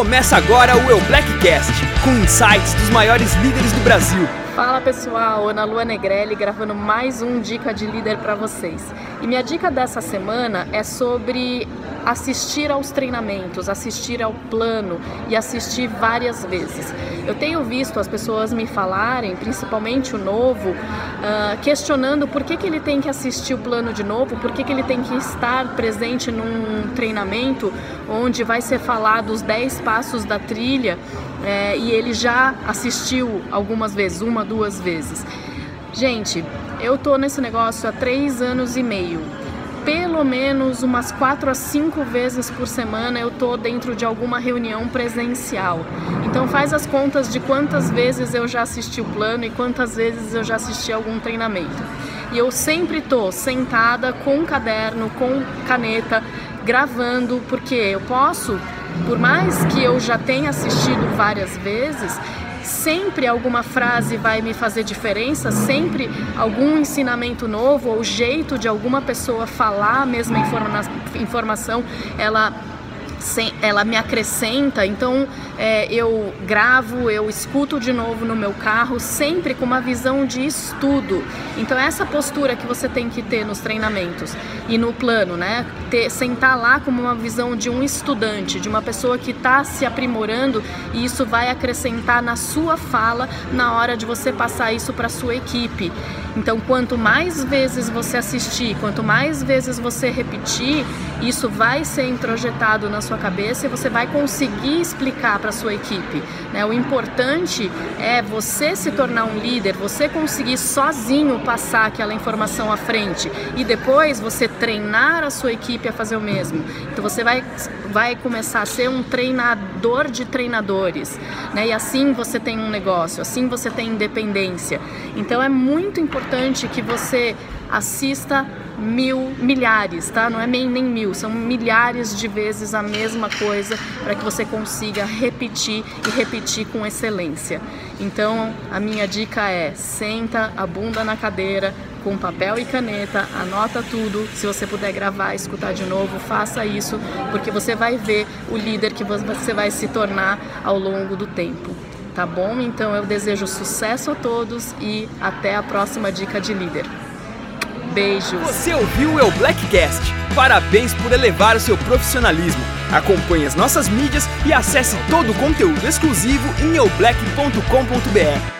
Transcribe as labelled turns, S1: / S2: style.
S1: Começa agora o Eu Blackcast, com insights dos maiores líderes do Brasil.
S2: Fala pessoal, Ana Lua Negrelli gravando mais um Dica de Líder para vocês. E minha dica dessa semana é sobre assistir aos treinamentos, assistir ao plano e assistir várias vezes. Eu tenho visto as pessoas me falarem, principalmente o novo, uh, questionando por que, que ele tem que assistir o plano de novo, por que, que ele tem que estar presente num treinamento onde vai ser falado os 10 passos da trilha é, e ele já assistiu algumas vezes, uma, duas vezes. Gente, eu tô nesse negócio há três anos e meio pelo menos umas quatro a cinco vezes por semana eu tô dentro de alguma reunião presencial. Então faz as contas de quantas vezes eu já assisti o plano e quantas vezes eu já assisti algum treinamento. E eu sempre tô sentada com um caderno, com caneta, gravando, porque eu posso, por mais que eu já tenha assistido várias vezes, sempre alguma frase vai me fazer diferença, sempre algum ensinamento novo ou jeito de alguma pessoa falar a mesma informa informação, ela ela me acrescenta, então é, eu gravo, eu escuto de novo no meu carro, sempre com uma visão de estudo. Então essa postura que você tem que ter nos treinamentos e no plano, né? Ter, sentar lá como uma visão de um estudante, de uma pessoa que está se aprimorando e isso vai acrescentar na sua fala na hora de você passar isso para sua equipe. Então quanto mais vezes você assistir, quanto mais vezes você repetir, isso vai ser introjetado na sua cabeça e você vai conseguir explicar para sua equipe. Né? O importante é você se tornar um líder, você conseguir sozinho passar aquela informação à frente e depois você treinar a sua equipe a fazer o mesmo. Então você vai, vai começar a ser um treinador de treinadores. Né? E assim você tem um negócio, assim você tem independência. Então é muito importante que você assista mil, milhares, tá? Não é nem, nem mil, são milhares de vezes a mesma coisa para que você consiga repetir e repetir com excelência. Então, a minha dica é: senta a bunda na cadeira, com papel e caneta, anota tudo. Se você puder gravar, escutar de novo, faça isso, porque você vai ver o líder que você vai se tornar ao longo do tempo. Tá bom? Então eu desejo sucesso a todos e até a próxima dica de líder. Beijos.
S1: Você ouviu o Blackcast? Parabéns por elevar o seu profissionalismo. Acompanhe as nossas mídias e acesse todo o conteúdo exclusivo em eublack.com.br.